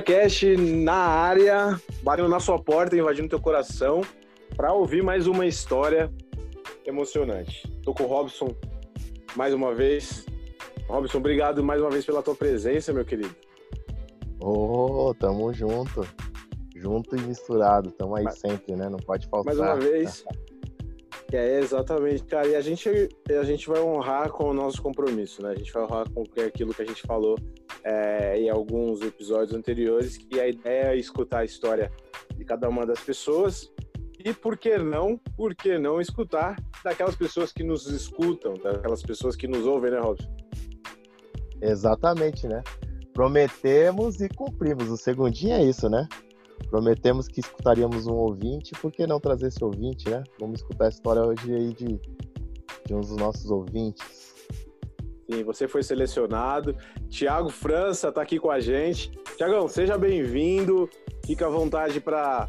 Cash na área, batendo na sua porta, invadindo teu coração, para ouvir mais uma história emocionante. Tô com o Robson mais uma vez. Robson, obrigado mais uma vez pela tua presença, meu querido. Ô, oh, tamo junto. Junto e misturado, tamo aí mas, sempre, né? Não pode faltar. Mais uma vez. É, exatamente, cara. E a gente, a gente vai honrar com o nosso compromisso, né? A gente vai honrar com aquilo que a gente falou é, em alguns episódios anteriores, que a ideia é escutar a história de cada uma das pessoas e por que não, por que não escutar daquelas pessoas que nos escutam, daquelas pessoas que nos ouvem, né, Robson? Exatamente, né? Prometemos e cumprimos. O segundinho é isso, né? Prometemos que escutaríamos um ouvinte, por que não trazer esse ouvinte, né? Vamos escutar a história hoje aí de, de um dos nossos ouvintes. Sim, você foi selecionado. Tiago França está aqui com a gente. Tiagão, seja bem-vindo. Fica à vontade para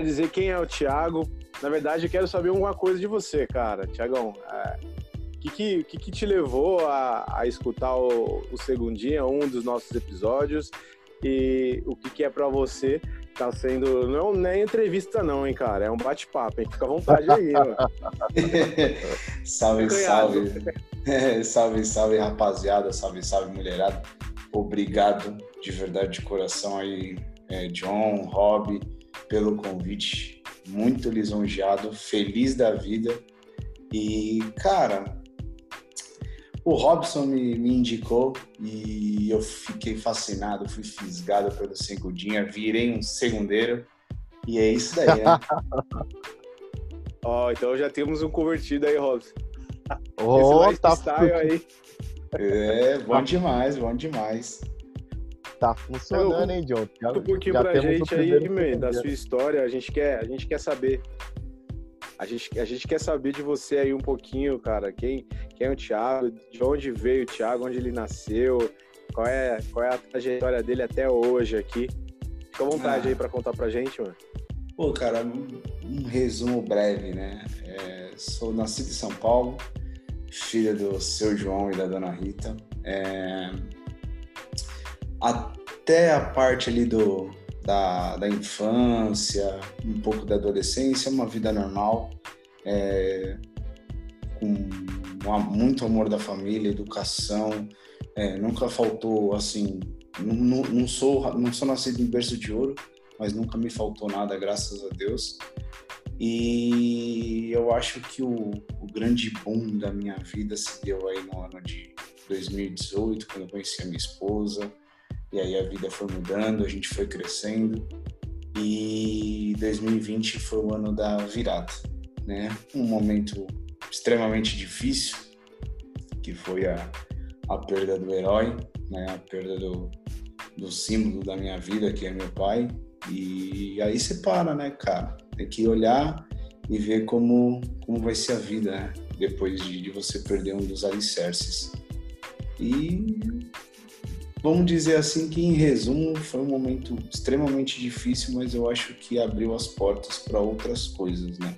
dizer quem é o Tiago. Na verdade, eu quero saber uma coisa de você, cara. Tiagão, o é, que, que, que, que, te levou a, a escutar o, o Segundinha, um dos nossos episódios? E o que, que é para você tá sendo. Não, não é entrevista, não, hein, cara. É um bate-papo, hein? Fica à vontade aí, mano. salve, salve. salve, salve, rapaziada. Salve, salve, mulherada. Obrigado de verdade, de coração aí, é, John, Rob, pelo convite. Muito lisonjeado, feliz da vida. E, cara, o Robson me, me, indicou e eu fiquei fascinado, fui fisgado pelo segundinha, virei um segundeiro e é isso daí, né? Ó, oh, então já temos um convertido aí, Robson. Oh, tá style aí. É, bom demais, bom demais. Tá funcionando, hein, John? Já, um pouquinho já pra gente aí, man, da sua história, a gente quer, a gente quer saber. A gente, a gente quer saber de você aí um pouquinho, cara. Quem, quem é o Thiago? De onde veio o Thiago? Onde ele nasceu? Qual é, qual é a trajetória dele até hoje aqui? Fica à vontade ah. aí para contar pra gente, mano. Pô, cara, um, um resumo breve, né? É, sou nascido em São Paulo, filho do seu João e da dona Rita. É, até a parte ali do, da, da infância, um pouco da adolescência, uma vida normal, é, com muito amor da família, educação, é, nunca faltou assim, não, não, sou não sou nascido em berço de ouro, mas nunca me faltou nada, graças a Deus. E eu acho que o, o grande boom da minha vida se deu aí no ano de 2018, quando eu conheci a minha esposa, e aí a vida foi mudando, a gente foi crescendo e 2020 foi o ano da virada, né? Um momento extremamente difícil, que foi a, a perda do herói, né? A perda do, do símbolo da minha vida, que é meu pai. E aí você para, né, cara? Tem que olhar e ver como, como vai ser a vida, né? Depois de, de você perder um dos alicerces. E vamos dizer assim que em resumo foi um momento extremamente difícil, mas eu acho que abriu as portas para outras coisas, né?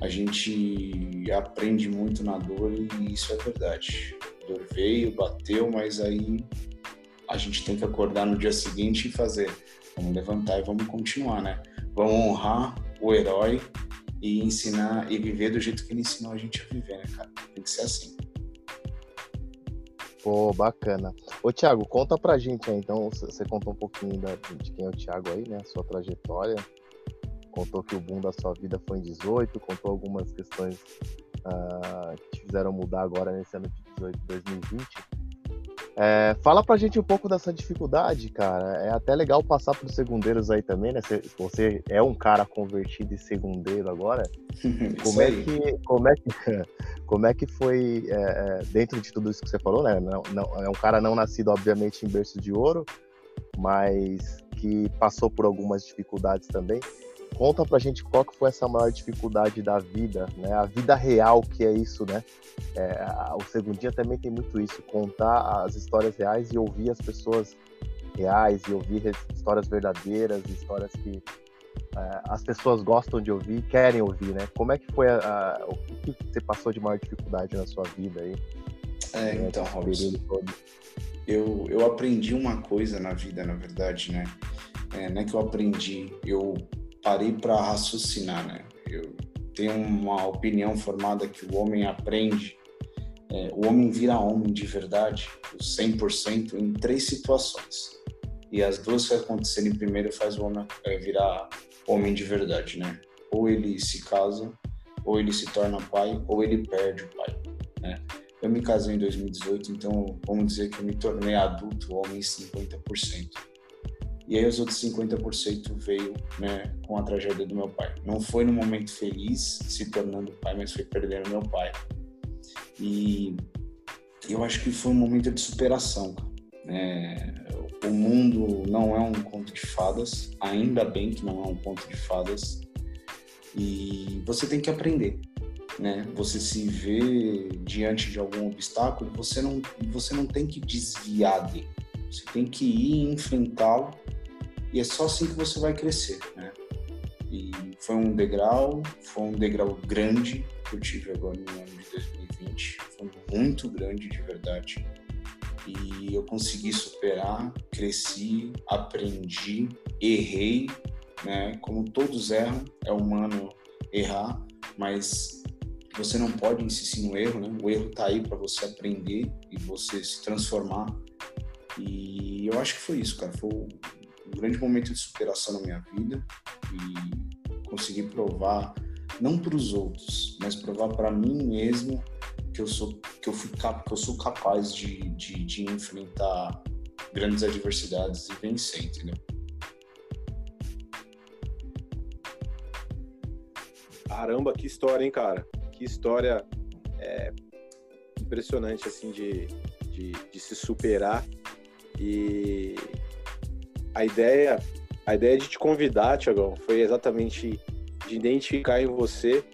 A gente aprende muito na dor e isso é verdade. A dor veio, bateu, mas aí a gente tem que acordar no dia seguinte e fazer. Vamos levantar e vamos continuar, né? Vamos honrar o herói e ensinar e viver do jeito que ele ensinou a gente a viver, né, cara? Tem que ser assim. Pô, bacana. Ô, Thiago, conta pra gente aí, então, você contou um pouquinho da, de quem é o Thiago aí, né, a sua trajetória, contou que o boom da sua vida foi em 18, contou algumas questões uh, que te fizeram mudar agora nesse ano de 18, 2020. É, fala pra gente um pouco dessa dificuldade, cara. É até legal passar pros segundeiros aí também, né? Se você é um cara convertido em segundeiro agora, como é que como é que como é que foi é, é, dentro de tudo isso que você falou, né? Não, não, é um cara não nascido obviamente em berço de ouro, mas que passou por algumas dificuldades também. Conta pra gente qual que foi essa maior dificuldade da vida, né? A vida real que é isso, né? É, o Segundinha também tem muito isso, contar as histórias reais e ouvir as pessoas reais e ouvir histórias verdadeiras, histórias que é, as pessoas gostam de ouvir, querem ouvir, né? Como é que foi a, a, o que você passou de maior dificuldade na sua vida aí? É, então, Robson. eu, eu aprendi uma coisa na vida, na verdade, né? É, não é que eu aprendi, eu parei para raciocinar, né? Eu tenho uma opinião formada que o homem aprende, é, o homem vira homem de verdade, 100%, em três situações. E as duas que acontecerem primeiro faz o homem é, virar homem de verdade, né? Ou ele se casa, ou ele se torna pai, ou ele perde o pai, né? Eu me casei em 2018, então vamos dizer que eu me tornei adulto, homem 50%. E aí os outros 50% veio né, com a tragédia do meu pai. Não foi no momento feliz se tornando pai, mas foi perdendo meu pai. E eu acho que foi um momento de superação. Né? O mundo não é um conto de fadas, ainda bem que não é um conto de fadas. E você tem que aprender. Né? Você se vê diante de algum obstáculo, você não, você não tem que desviar dele. Você tem que ir enfrentá-lo e é só assim que você vai crescer, né? E foi um degrau, foi um degrau grande que eu tive agora no ano de 2020, foi muito grande de verdade. E eu consegui superar, cresci, aprendi, errei, né? Como todos erram, é humano errar, mas você não pode insistir no erro, né? O erro tá aí para você aprender e você se transformar. E eu acho que foi isso, cara. Foi grande momento de superação na minha vida e consegui provar não para os outros, mas provar para mim mesmo que eu sou que eu fui que eu sou capaz de, de, de enfrentar grandes adversidades e vencer, entendeu? Caramba, que história, hein, cara? Que história é, impressionante, assim, de, de, de se superar e a ideia, a ideia de te convidar, Tiagão, foi exatamente de identificar em você.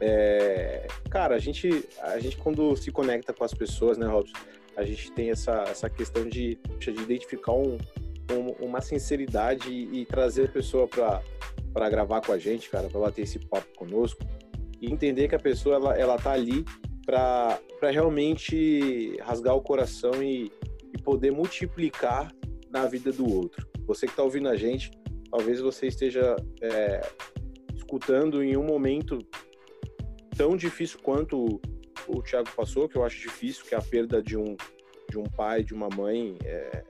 É, cara, a gente, a gente quando se conecta com as pessoas, né, Robson, a gente tem essa, essa questão de, de identificar um, um, uma sinceridade e, e trazer a pessoa para gravar com a gente, cara, para bater esse papo conosco e entender que a pessoa ela, ela tá ali para realmente rasgar o coração e, e poder multiplicar na vida do outro. Você que está ouvindo a gente, talvez você esteja é, escutando em um momento tão difícil quanto o, o Thiago passou, que eu acho difícil, que é a perda de um, de um pai, de uma mãe. É,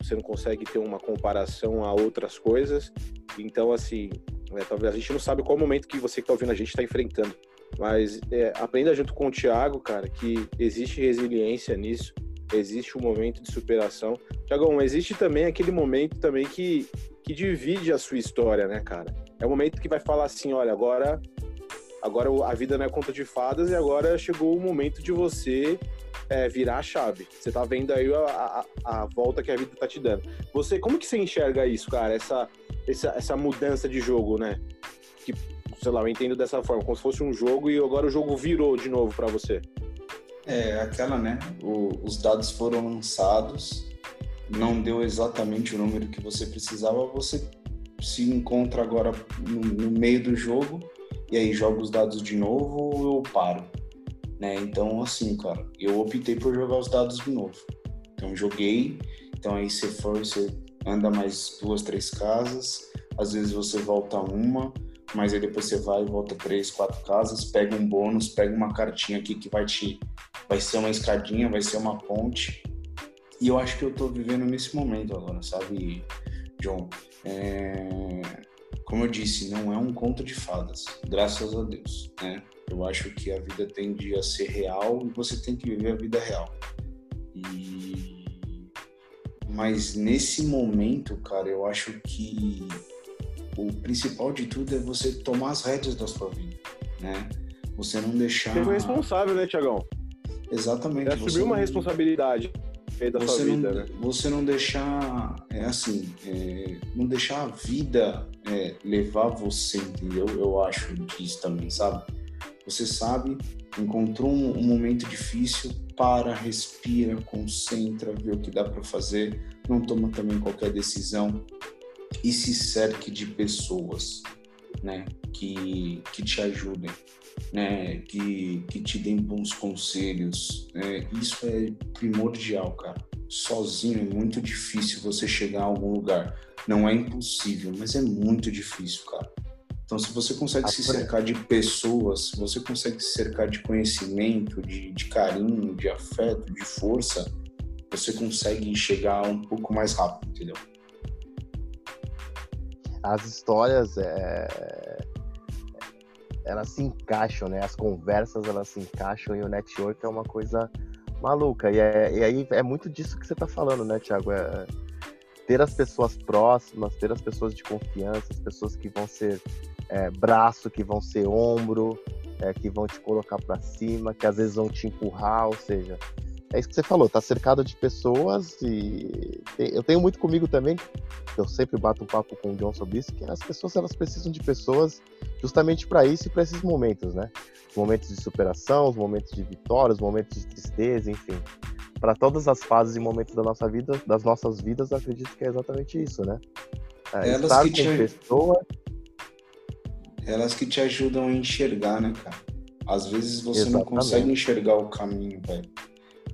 você não consegue ter uma comparação a outras coisas. Então, assim, é, talvez a gente não sabe qual momento que você que está ouvindo a gente está enfrentando. Mas é, aprenda junto com o Thiago, cara, que existe resiliência nisso existe um momento de superação. Tiagão, existe também aquele momento também que, que divide a sua história, né, cara? É o momento que vai falar assim, olha, agora agora a vida não é conta de fadas e agora chegou o momento de você é, virar a chave. Você tá vendo aí a, a, a, volta que a vida tá te dando. Você, como que você enxerga isso, cara? Essa, essa, essa mudança de jogo, né? Que, sei lá, eu entendo dessa forma, como se fosse um jogo e agora o jogo virou de novo para você. É, aquela, né? O, os dados foram lançados, não deu exatamente o número que você precisava, você se encontra agora no, no meio do jogo e aí joga os dados de novo ou eu paro, né? Então, assim, cara, eu optei por jogar os dados de novo. Então, joguei, então aí você for, você anda mais duas, três casas, às vezes você volta uma, mas aí depois você vai e volta três, quatro casas, pega um bônus, pega uma cartinha aqui que vai te vai ser uma escadinha, vai ser uma ponte. E eu acho que eu tô vivendo nesse momento agora, sabe, John? É... Como eu disse, não é um conto de fadas, graças a Deus, né? Eu acho que a vida tende a ser real e você tem que viver a vida real. E... Mas nesse momento, cara, eu acho que o principal de tudo é você tomar as rédeas da sua vida, né? Você não deixar. Foi responsável, né, Tiagão? Exatamente. Você assumiu uma responsabilidade da você sua vida, não, né? Você não deixar, é assim, é, não deixar a vida é, levar você, entendeu? Eu acho disso também, sabe? Você sabe, encontrou um, um momento difícil, para, respira, concentra, vê o que dá para fazer, não toma também qualquer decisão e se cerque de pessoas. né? Que, que te ajudem, né? Que, que te deem bons conselhos. Né? Isso é primordial, cara. Sozinho é muito difícil você chegar a algum lugar. Não é impossível, mas é muito difícil, cara. Então, se você consegue se cercar de pessoas, se você consegue se cercar de conhecimento, de, de carinho, de afeto, de força, você consegue chegar um pouco mais rápido, entendeu? As histórias, é... elas se encaixam, né? As conversas, elas se encaixam e o network é uma coisa maluca. E, é... e aí é muito disso que você está falando, né, Thiago? É ter as pessoas próximas, ter as pessoas de confiança, as pessoas que vão ser é, braço, que vão ser ombro, é, que vão te colocar para cima, que às vezes vão te empurrar, ou seja, é isso que você falou, tá cercado de pessoas e eu tenho muito comigo também, eu sempre bato um papo com o John sobre isso, que as pessoas elas precisam de pessoas justamente para isso e para esses momentos, né? Os momentos de superação, os momentos de vitória, os momentos de tristeza, enfim. Para todas as fases e momentos da nossa vida, das nossas vidas, acredito que é exatamente isso, né? É, Elas estar que com te... pessoas elas que te ajudam a enxergar, né, cara? Às vezes você Exatamente. não consegue enxergar o caminho, velho.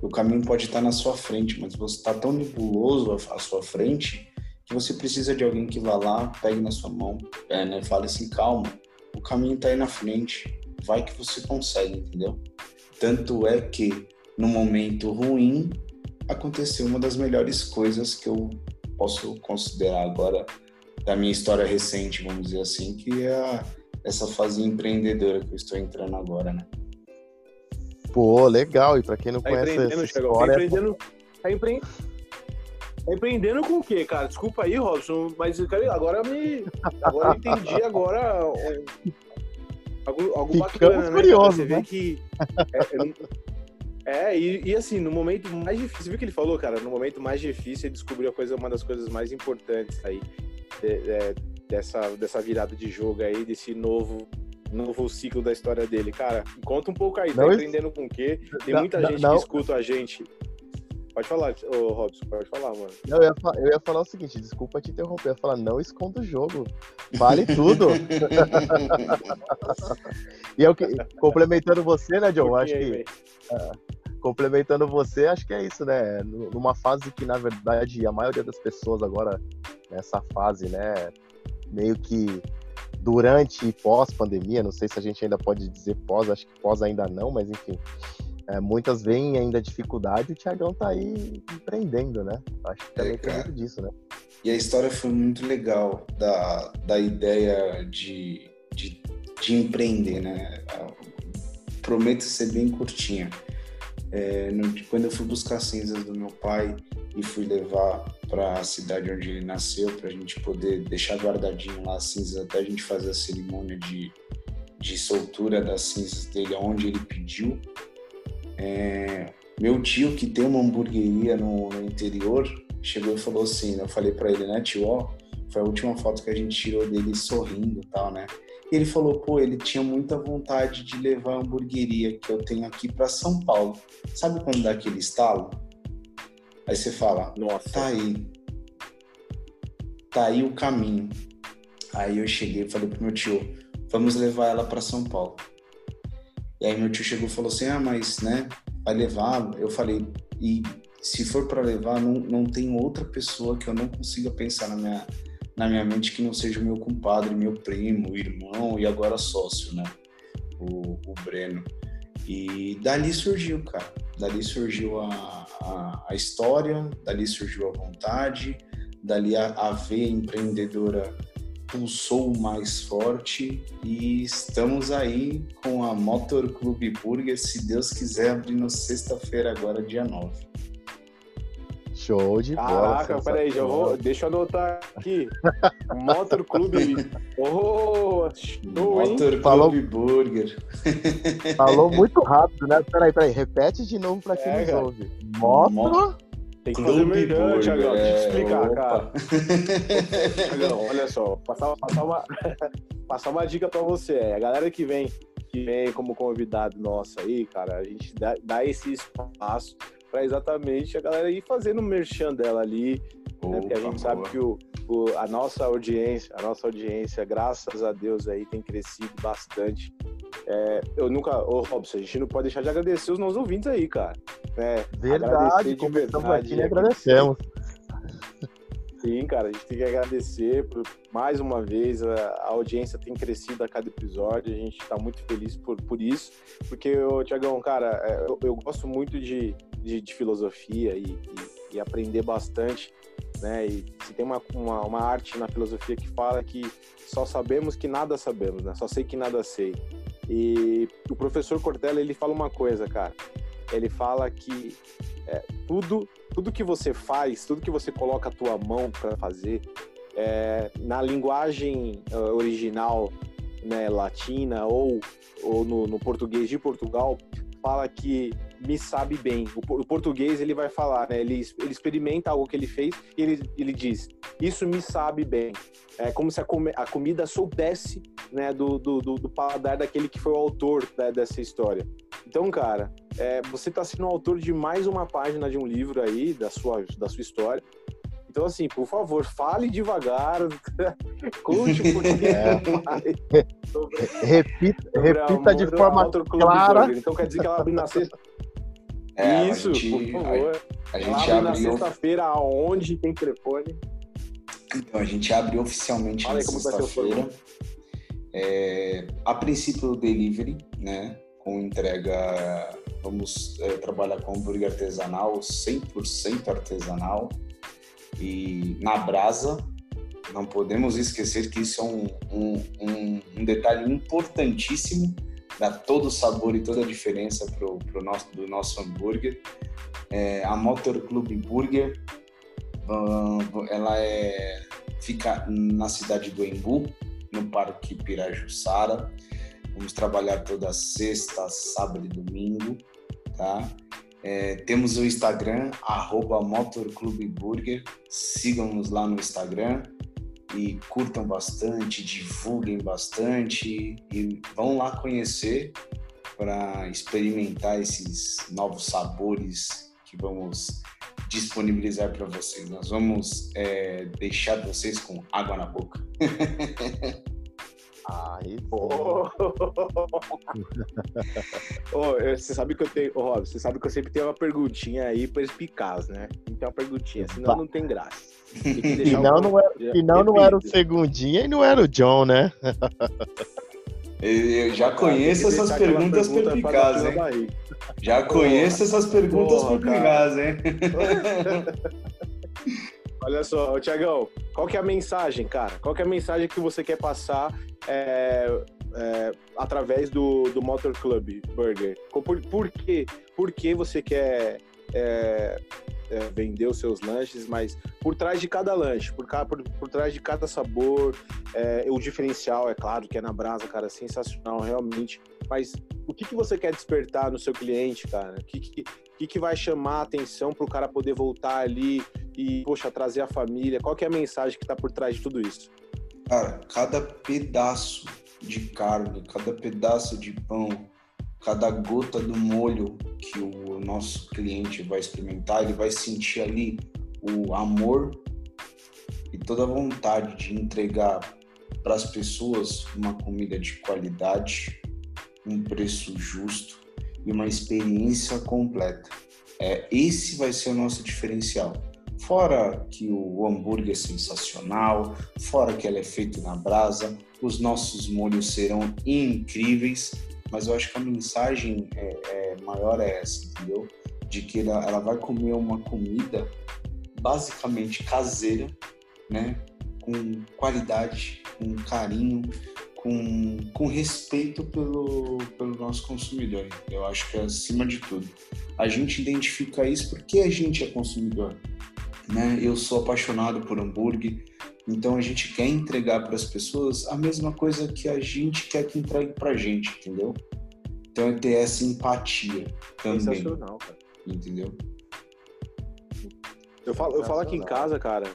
O caminho pode estar na sua frente, mas você está tão nebuloso à sua frente que você precisa de alguém que vá lá, pegue na sua mão, é, né, fale assim, calma, o caminho está aí na frente, vai que você consegue, entendeu? Tanto é que no momento ruim aconteceu uma das melhores coisas que eu posso considerar agora da minha história recente, vamos dizer assim, que é a essa fase empreendedora que eu estou entrando agora, né? Pô, legal. E para quem não tá conhece essa história... Tá empreendendo, tá, empre... tá empreendendo com o quê, cara? Desculpa aí, Robson, mas agora me... Agora eu entendi agora... Algo, algo bacana, né? Você né? vê que... É, é e, e, assim, no momento mais difícil, você viu o que ele falou, cara? No momento mais difícil, ele descobriu a coisa, uma das coisas mais importantes aí. É, dessa, dessa virada de jogo aí, desse novo novo ciclo da história dele. Cara, conta um pouco aí, tá não, aprendendo com o quê? Tem muita não, gente não. que escuta a gente. Pode falar, ô Robson, pode falar, mano. Não, eu, ia, eu ia falar o seguinte, desculpa te interromper, eu ia falar, não esconda o jogo, vale tudo. e eu que, complementando você, né, John, acho que... Uh, complementando você, acho que é isso, né? Numa fase que, na verdade, a maioria das pessoas agora, nessa fase, né, meio que durante e pós-pandemia, não sei se a gente ainda pode dizer pós, acho que pós ainda não, mas enfim, é, muitas veem ainda dificuldade e o Thiagão tá aí empreendendo, né? Acho que também é, tem muito disso, né? E a história foi muito legal da, da ideia de, de, de empreender, né? Prometo ser bem curtinha. É, no, quando eu fui buscar cinzas do meu pai e fui levar para a cidade onde ele nasceu, para a gente poder deixar guardadinho lá as cinzas até a gente fazer a cerimônia de, de soltura das cinzas dele, onde ele pediu. É, meu tio, que tem uma hamburgueria no, no, interior, chegou e falou assim: eu falei para ele, né, tio, ó, foi a última foto que a gente tirou dele sorrindo e tal, né? E ele falou, pô, ele tinha muita vontade de levar a hamburgueria que eu tenho aqui para São Paulo. Sabe quando dá aquele estalo? Aí você fala, nossa, tá aí. Tá aí o caminho. Aí eu cheguei e falei pro meu tio, vamos levar ela para São Paulo. E aí meu tio chegou e falou assim, ah, mas, né, vai levar? Eu falei, e se for para levar, não, não tem outra pessoa que eu não consiga pensar na minha, na minha mente que não seja o meu compadre, meu primo, irmão e agora sócio, né? O, o Breno. E dali surgiu, cara. Dali surgiu a, a, história, dali surgiu a vontade, dali a, a veia empreendedora pulsou mais forte e estamos aí com a Motor Clube Burger, se Deus quiser, abrindo sexta-feira agora, dia 9. Show de bola. Caraca, peraí, já vou. Deixa eu anotar aqui. Motor Clube. Oh, show, Motor Clube Falou... Burger. Falou muito rápido, né? Peraí, peraí. Repete de novo pra quem é, nos ouve. Motor. Tem que fazer melhor, Thiagão. Deixa eu te explicar, opa. cara. Thiagão, olha só. Passar, passar, uma, passar uma dica pra você. A galera que vem, que vem como convidado nosso aí, cara, a gente dá, dá esse espaço para exatamente a galera ir fazendo o merchan dela ali, Opa, né? Porque a gente boa. sabe que o, o, a nossa audiência, a nossa audiência, graças a Deus aí tem crescido bastante. É, eu nunca, ô Robson, a gente não pode deixar de agradecer os nossos ouvintes aí, cara. É, verdade, de verdade. Aqui, agradecemos. Sim, cara, a gente tem que agradecer por, mais uma vez. A, a, audiência tem crescido a cada episódio, a gente está muito feliz por, por isso, porque, Tiagão, cara, é, eu, eu, gosto muito de, de, de filosofia e, e, e, aprender bastante, né? E se tem uma, uma, uma, arte na filosofia que fala que só sabemos que nada sabemos, né? Só sei que nada sei. E o professor Cortella, ele fala uma coisa, cara. Ele fala que é, tudo tudo que você faz, tudo que você coloca a tua mão para fazer, é, na linguagem uh, original né, latina ou, ou no, no, português de Portugal, fala que me sabe bem. O, o português ele vai falar, né, ele, ele experimenta algo que ele fez e ele, ele diz, isso me sabe bem. É como se a, com, a comida soubesse né, do, do, do, do paladar daquele que foi o autor né, dessa história. Então, cara, é, você está sendo autor de mais uma página de um livro aí, da sua, da sua história. Então, assim, por favor, fale devagar, conte um pouquinho é. repita, repita de forma clara. Então, quer dizer que ela abre na sexta. É, Isso, gente, por favor. A, a gente ela abre na sexta-feira, aonde tem telefone. Então, a gente abre oficialmente Fala na sexta-feira. É, a princípio, o delivery, né? com entrega, vamos é, trabalhar com hambúrguer artesanal, 100% artesanal e na brasa. Não podemos esquecer que isso é um, um, um, detalhe importantíssimo, dá todo o sabor e toda a diferença pro, pro nosso, do nosso hambúrguer. É, a Motor Club Burger, ela é, fica na cidade do Embu, no Parque Pirajussara. Vamos trabalhar toda sexta, sábado e domingo, tá? É, temos o Instagram, arroba. Sigam-nos lá no Instagram e curtam bastante, divulguem bastante e vão lá conhecer para experimentar esses novos sabores que vamos disponibilizar para vocês. Nós vamos é, deixar vocês com água na boca. Aí, pô. oh, você sabe que eu tenho, oh, Rob, você sabe que eu sempre tenho uma perguntinha aí perspicaz, né? Tem uma perguntinha, senão não tem graça. e não, um... não, era, e não, não era o segundinha e não era o John, né? Eu já conheço essas perguntas pergunta perspicazes, hein? Já conheço essas perguntas perspicazes, hein? Olha só, Tiagão, qual que é a mensagem, cara? Qual que é a mensagem que você quer passar é, é, através do, do Motor Club Burger? Por, por, quê? por que você quer é, é, vender os seus lanches, mas por trás de cada lanche, por, por, por trás de cada sabor, é, o diferencial, é claro, que é na brasa, cara, sensacional, realmente. Mas o que, que você quer despertar no seu cliente, cara? O que, que, que, que vai chamar a atenção para o cara poder voltar ali e, poxa, trazer a família? Qual que é a mensagem que está por trás de tudo isso? Cara, cada pedaço de carne, cada pedaço de pão, cada gota do molho que o nosso cliente vai experimentar, ele vai sentir ali o amor e toda a vontade de entregar para as pessoas uma comida de qualidade, um preço justo e uma experiência completa. É, esse vai ser o nosso diferencial. Fora que o hambúrguer é sensacional, fora que ele é feito na brasa, os nossos molhos serão incríveis, mas eu acho que a mensagem é, é maior é essa, entendeu? De que ela, ela vai comer uma comida basicamente caseira, né? Com qualidade, com carinho, com, com respeito pelo, pelo nosso consumidor. Eu acho que é acima de tudo. A gente identifica isso porque a gente é consumidor né? Eu sou apaixonado por hambúrguer, então a gente quer entregar para as pessoas a mesma coisa que a gente quer que entregue para a gente, entendeu? Então é ter essa empatia também. Sensacional, cara. Entendeu? Eu falo, eu falo aqui em casa, cara,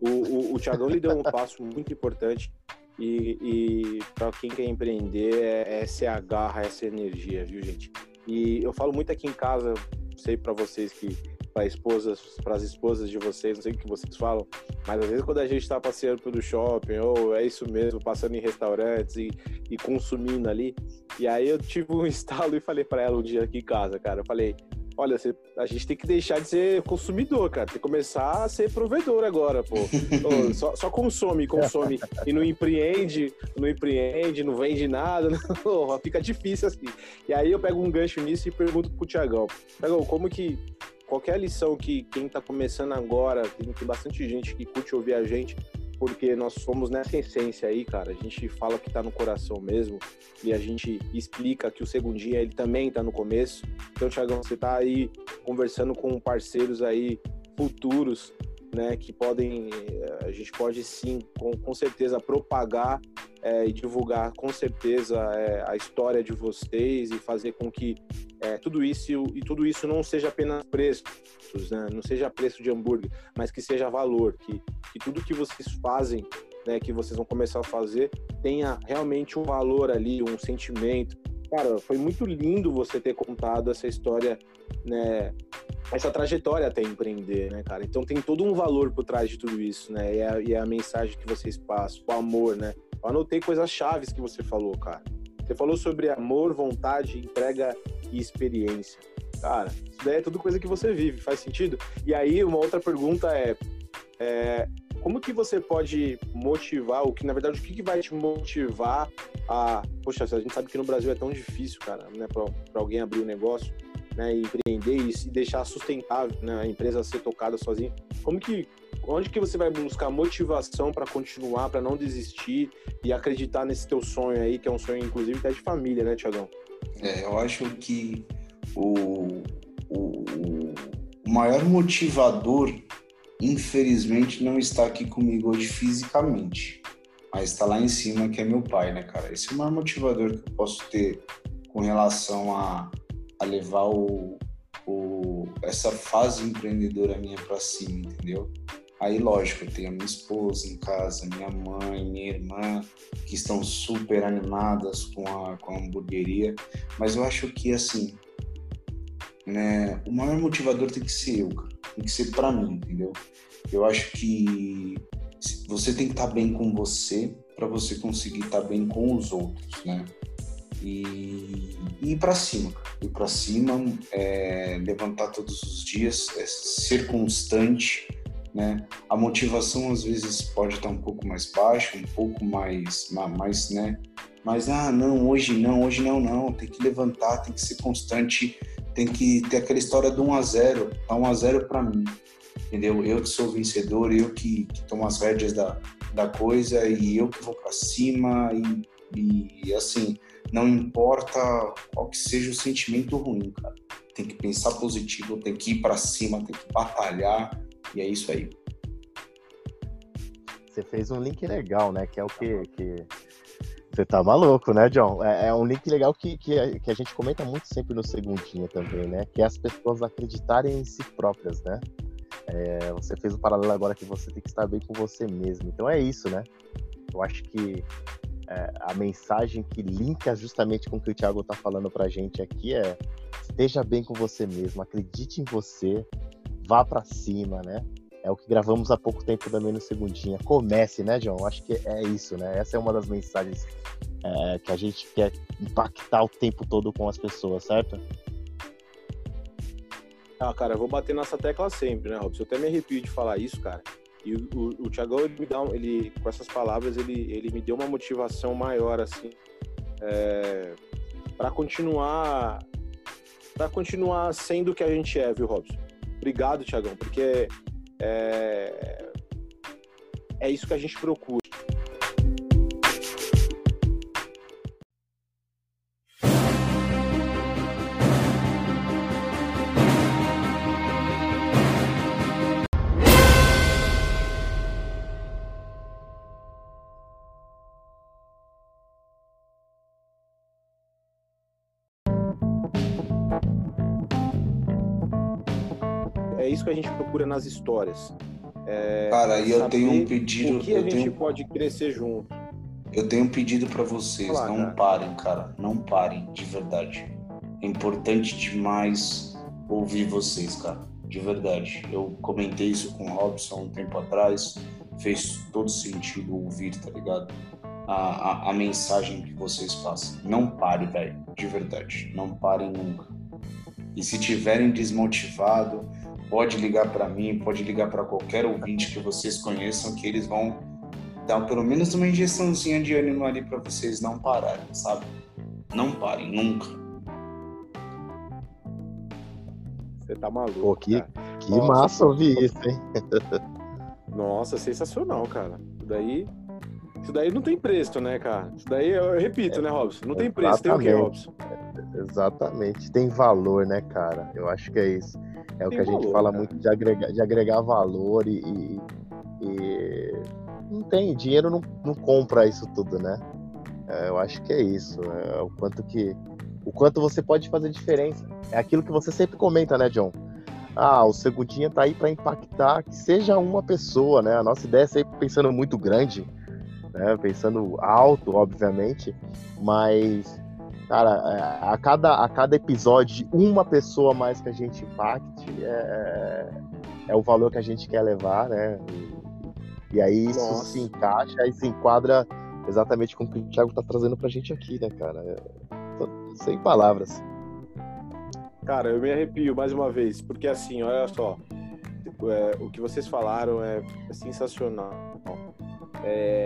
o, o, o Thiagão lhe deu um passo muito importante e, e para quem quer empreender é essa é a garra, essa energia, viu, gente? E eu falo muito aqui em casa, sei para vocês que para esposas, para as esposas de vocês, não sei o que vocês falam, mas às vezes quando a gente está passeando pelo shopping, ou é isso mesmo, passando em restaurantes e, e consumindo ali, e aí eu tive um estalo e falei para ela um dia aqui em casa, cara, eu falei, olha, a gente tem que deixar de ser consumidor, cara. Tem que começar a ser provedor agora, pô. só, só, consome, consome. E não empreende, não empreende, não vende nada. Não, fica difícil assim. E aí eu pego um gancho nisso e pergunto pro Tiagão. Tiagão, como que qualquer lição que quem tá começando agora, tem, tem bastante gente que curte ouvir a gente, porque nós somos nessa essência aí, cara. A gente fala o que tá no coração mesmo e a gente explica que o segundinho ele também tá no começo. Então, Thiagão, você tá aí conversando com parceiros aí futuros, né, que podem, eh, a gente pode sim, com, com certeza, propagar é, e divulgar com certeza é, a história de vocês e fazer com que é, tudo isso e tudo isso não seja apenas preços, né? não seja preço de hambúrguer, mas que seja valor, que, que tudo que vocês fazem, né, que vocês vão começar a fazer, tenha realmente um valor ali, um sentimento. Cara, foi muito lindo você ter contado essa história, né, essa trajetória até empreender, né, cara? Então tem todo um valor por trás de tudo isso, né? E a, e a mensagem que vocês passam, o amor, né? Eu anotei coisas chaves que você falou, cara. Você falou sobre amor, vontade, entrega e experiência. Cara, isso daí é tudo coisa que você vive, faz sentido? E aí, uma outra pergunta é, é como que você pode motivar, o que na verdade, o que, que vai te motivar a. Poxa, a gente sabe que no Brasil é tão difícil, cara, né, para alguém abrir um negócio, né, empreender e, e deixar sustentável, né, a empresa ser tocada sozinha. Como que onde que você vai buscar motivação para continuar, para não desistir e acreditar nesse teu sonho aí, que é um sonho, inclusive, até de família, né, Tiagão? É, eu acho que o, o, o maior motivador, infelizmente, não está aqui comigo hoje fisicamente, mas está lá em cima, que é meu pai, né, cara? Esse é o maior motivador que eu posso ter com relação a, a levar o, essa fase empreendedora minha para cima, entendeu? Aí, lógico, eu tenho a minha esposa em casa, minha mãe, minha irmã, que estão super animadas com a, com a hamburgueria, mas eu acho que, assim, né, o maior motivador tem que ser eu, cara. Tem que ser para mim, entendeu? Eu acho que você tem que estar tá bem com você para você conseguir estar tá bem com os outros, né? E, e ir para cima, ir para cima, é, levantar todos os dias, é, ser constante, né? A motivação às vezes pode estar um pouco mais baixa, um pouco mais, mais, né? Mas ah, não, hoje não, hoje não, não. Tem que levantar, tem que ser constante, tem que ter aquela história do 1 a 0, tá 1 a 0 para mim, entendeu? Eu que sou vencedor, eu que, que tomo as rédeas da, da coisa e eu que vou para cima e, e assim, não importa qual que seja o sentimento ruim, cara. Tem que pensar positivo, tem que ir para cima, tem que batalhar, e é isso aí. Você fez um link legal, né? Que é o que. que... Você tá maluco, né, John? É, é um link legal que, que a, que, a, gente comenta muito sempre no segundinho também, né? Que é as pessoas acreditarem em si próprias, né? É, você fez o um paralelo agora que você tem que estar bem com você mesmo. Então é isso, né? Eu acho que é, a mensagem que linka justamente com o que o Thiago tá falando pra gente aqui é esteja bem com você mesmo, acredite em você, vá para cima, né? É o que gravamos há pouco tempo também no Segundinha. Comece, né, John? Acho que é isso, né? Essa é uma das mensagens é, que a gente quer impactar o tempo todo com as pessoas, certo? Ah, cara, eu vou bater nessa tecla sempre, né, Robson? Eu até me arrepio de falar isso, cara. E o, o, Thiagão, ele me dá, ele, com essas palavras, ele, ele me deu uma motivação maior, assim, é, para continuar, para continuar sendo o que a gente é, viu, Robson? Obrigado, Tiagão, porque é, é isso que a gente procura. Isso que a gente procura nas histórias. É, cara, e eu tenho um pedido. O que a gente tenho... pode crescer junto? Eu tenho um pedido para vocês. Olá, não cara. parem, cara. Não parem, de verdade. É importante demais ouvir vocês, cara. de verdade. Eu comentei isso com o Robson um tempo atrás, fez todo sentido ouvir, tá ligado? A, a, a mensagem que vocês passam. Não pare, velho, de verdade. Não parem nunca. E se tiverem desmotivado, pode ligar para mim, pode ligar para qualquer ouvinte que vocês conheçam, que eles vão dar pelo menos uma injeçãozinha de ânimo ali para vocês não pararem, sabe? Não parem, nunca. Você tá maluco. Pô, que, que massa ouvir isso, hein? Nossa, sensacional, cara. Isso daí. Isso daí não tem preço, né, cara? Isso daí, eu repito, é, né, Robson? Não tem preço, tem o quê, Robson? Exatamente. Tem valor, né, cara? Eu acho que é isso. É tem o que a gente fala cara. muito de agregar, de agregar valor e, e, e, Não tem, dinheiro não, não compra isso tudo, né? É, eu acho que é isso. É o quanto que. O quanto você pode fazer diferença. É aquilo que você sempre comenta, né, John? ah, o Segundinha tá aí para impactar que seja uma pessoa, né? A nossa ideia é sempre pensando muito grande, né? Pensando alto, obviamente, mas cara, é, a cada, a cada episódio, uma pessoa mais que a gente impacte é, é o valor que a gente quer levar, né? E, e aí isso Nossa. se encaixa e se enquadra exatamente com o que o Thiago tá trazendo pra gente aqui, né, cara? É, sem palavras. Cara, eu me arrepio mais uma vez, porque assim, olha só, é, o que vocês falaram é, é sensacional. É,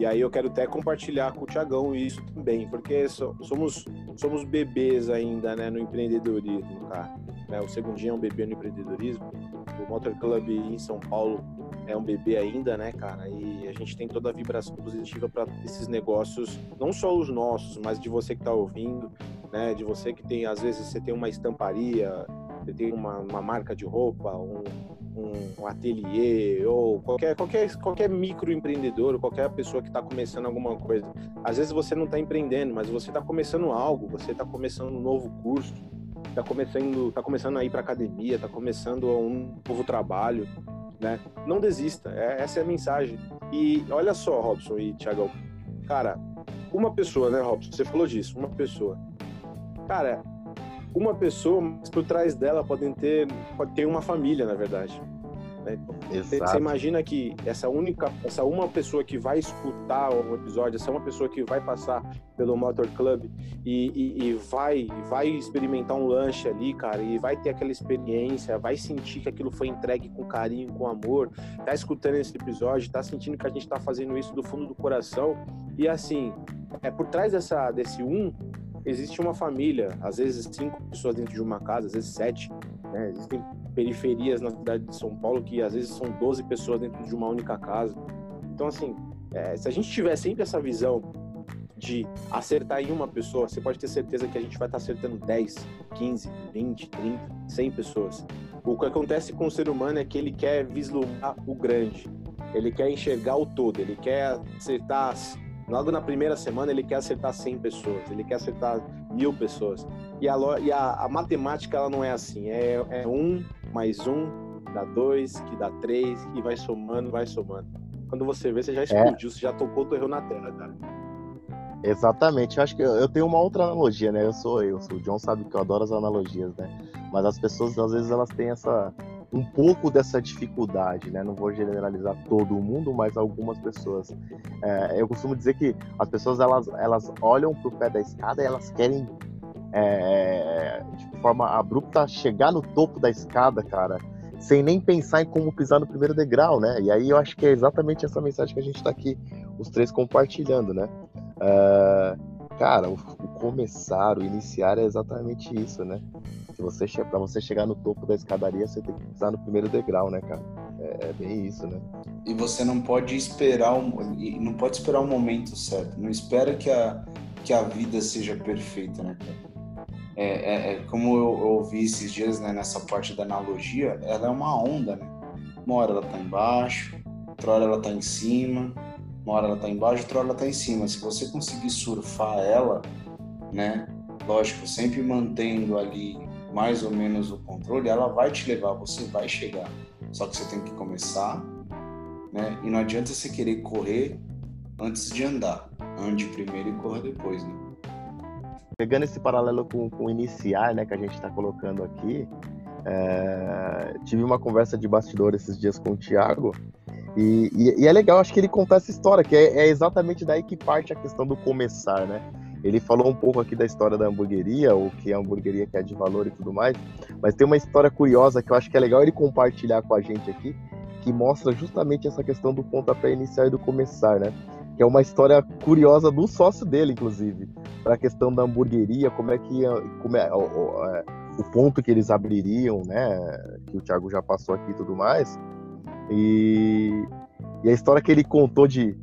e aí eu quero até compartilhar com o Tiagão isso também, porque somos, somos bebês ainda né, no empreendedorismo, cara. Né, o Segundinho é um bebê no empreendedorismo. O Motor Club em São Paulo é um bebê ainda, né, cara? E a gente tem toda a vibração positiva para esses negócios, não só os nossos, mas de você que está ouvindo, né? De você que tem, às vezes, você tem uma estamparia, você tem uma, uma marca de roupa, um, um, um ateliê, ou qualquer, qualquer, qualquer microempreendedor, qualquer pessoa que está começando alguma coisa. Às vezes você não está empreendendo, mas você está começando algo, você está começando um novo curso, está começando, tá começando a ir para academia, está começando um novo trabalho, né? Não desista, é, essa é a mensagem. E olha só, Robson e Thiago, cara, uma pessoa, né, Robson? Você falou disso, uma pessoa cara, uma pessoa, mas por trás dela podem ter, pode ter uma família, na verdade. Né? Você imagina que essa única, essa uma pessoa que vai escutar o episódio, essa uma pessoa que vai passar pelo Motor Club e, e, e, vai, vai experimentar um lanche ali, cara, e vai ter aquela experiência, vai sentir que aquilo foi entregue com carinho, com amor, tá escutando esse episódio, tá sentindo que a gente tá fazendo isso do fundo do coração e assim, é por trás dessa desse um existe uma família, às vezes cinco pessoas dentro de uma casa, às vezes sete. Né? Existem periferias na cidade de São Paulo que às vezes são 12 pessoas dentro de uma única casa. Então, assim, é, se a gente tiver sempre essa visão de acertar em uma pessoa, você pode ter certeza que a gente vai estar acertando 10, 15, 20, 30, 100 pessoas. O que acontece com o ser humano é que ele quer vislumbrar o grande, ele quer enxergar o todo, ele quer acertar Logo na primeira semana ele quer acertar 100 pessoas, ele quer acertar mil pessoas. E a, e a, a matemática ela não é assim, é, é um mais um dá dois, que dá três, e vai somando, vai somando. Quando você vê, você já é. explodiu, é. você já tocou o terreno na terra, cara. Exatamente, eu acho que eu, eu tenho uma outra analogia, né? Eu sou eu, sou o John sabe que eu adoro as analogias, né? Mas as pessoas às vezes elas têm essa um pouco dessa dificuldade, né? Não vou generalizar todo mundo, mas algumas pessoas. É, eu costumo dizer que as pessoas elas, elas olham para o pé da escada e elas querem é, de forma abrupta chegar no topo da escada, cara, sem nem pensar em como pisar no primeiro degrau, né? E aí eu acho que é exatamente essa mensagem que a gente está aqui, os três compartilhando, né? Uh, cara, o, o, começar, o iniciar é exatamente isso, né? Você para você chegar no topo da escadaria, você tem que pisar no primeiro degrau, né, cara? É, é bem isso, né? E você não pode esperar não pode esperar o momento certo. Não espera que a que a vida seja perfeita, né, cara? É, é, é como eu, eu, ouvi esses dias, né, nessa parte da analogia, ela é uma onda, né? Uma hora ela tá embaixo, outra hora ela tá em cima, uma hora ela tá embaixo, outra hora ela tá em cima. Se você conseguir surfar ela, né? Lógico, sempre mantendo ali mais ou menos o controle, ela vai te levar, você vai chegar. Só que você tem que começar, né? E não adianta você querer correr antes de andar. Ande primeiro e corra depois, né? Pegando esse paralelo com, com iniciar, né, que a gente está colocando aqui, É, tive uma conversa de bastidor esses dias com o Thiago e, e, e, é legal, acho que ele contar essa história, que é, é, exatamente daí que parte a questão do começar, né? Ele falou um pouco aqui da história da hamburgueria, o que é a hamburgueria que é de valor e tudo mais, mas tem uma história curiosa que eu acho que é legal ele compartilhar com a gente aqui, que mostra justamente essa questão do pontapé inicial e do começar, né? Que é uma história curiosa do sócio dele, inclusive, para a questão da hamburgueria, como é que como é, o, o, é, o ponto que eles abririam, né? Que o Thiago já passou aqui e tudo mais. E, e a história que ele contou de,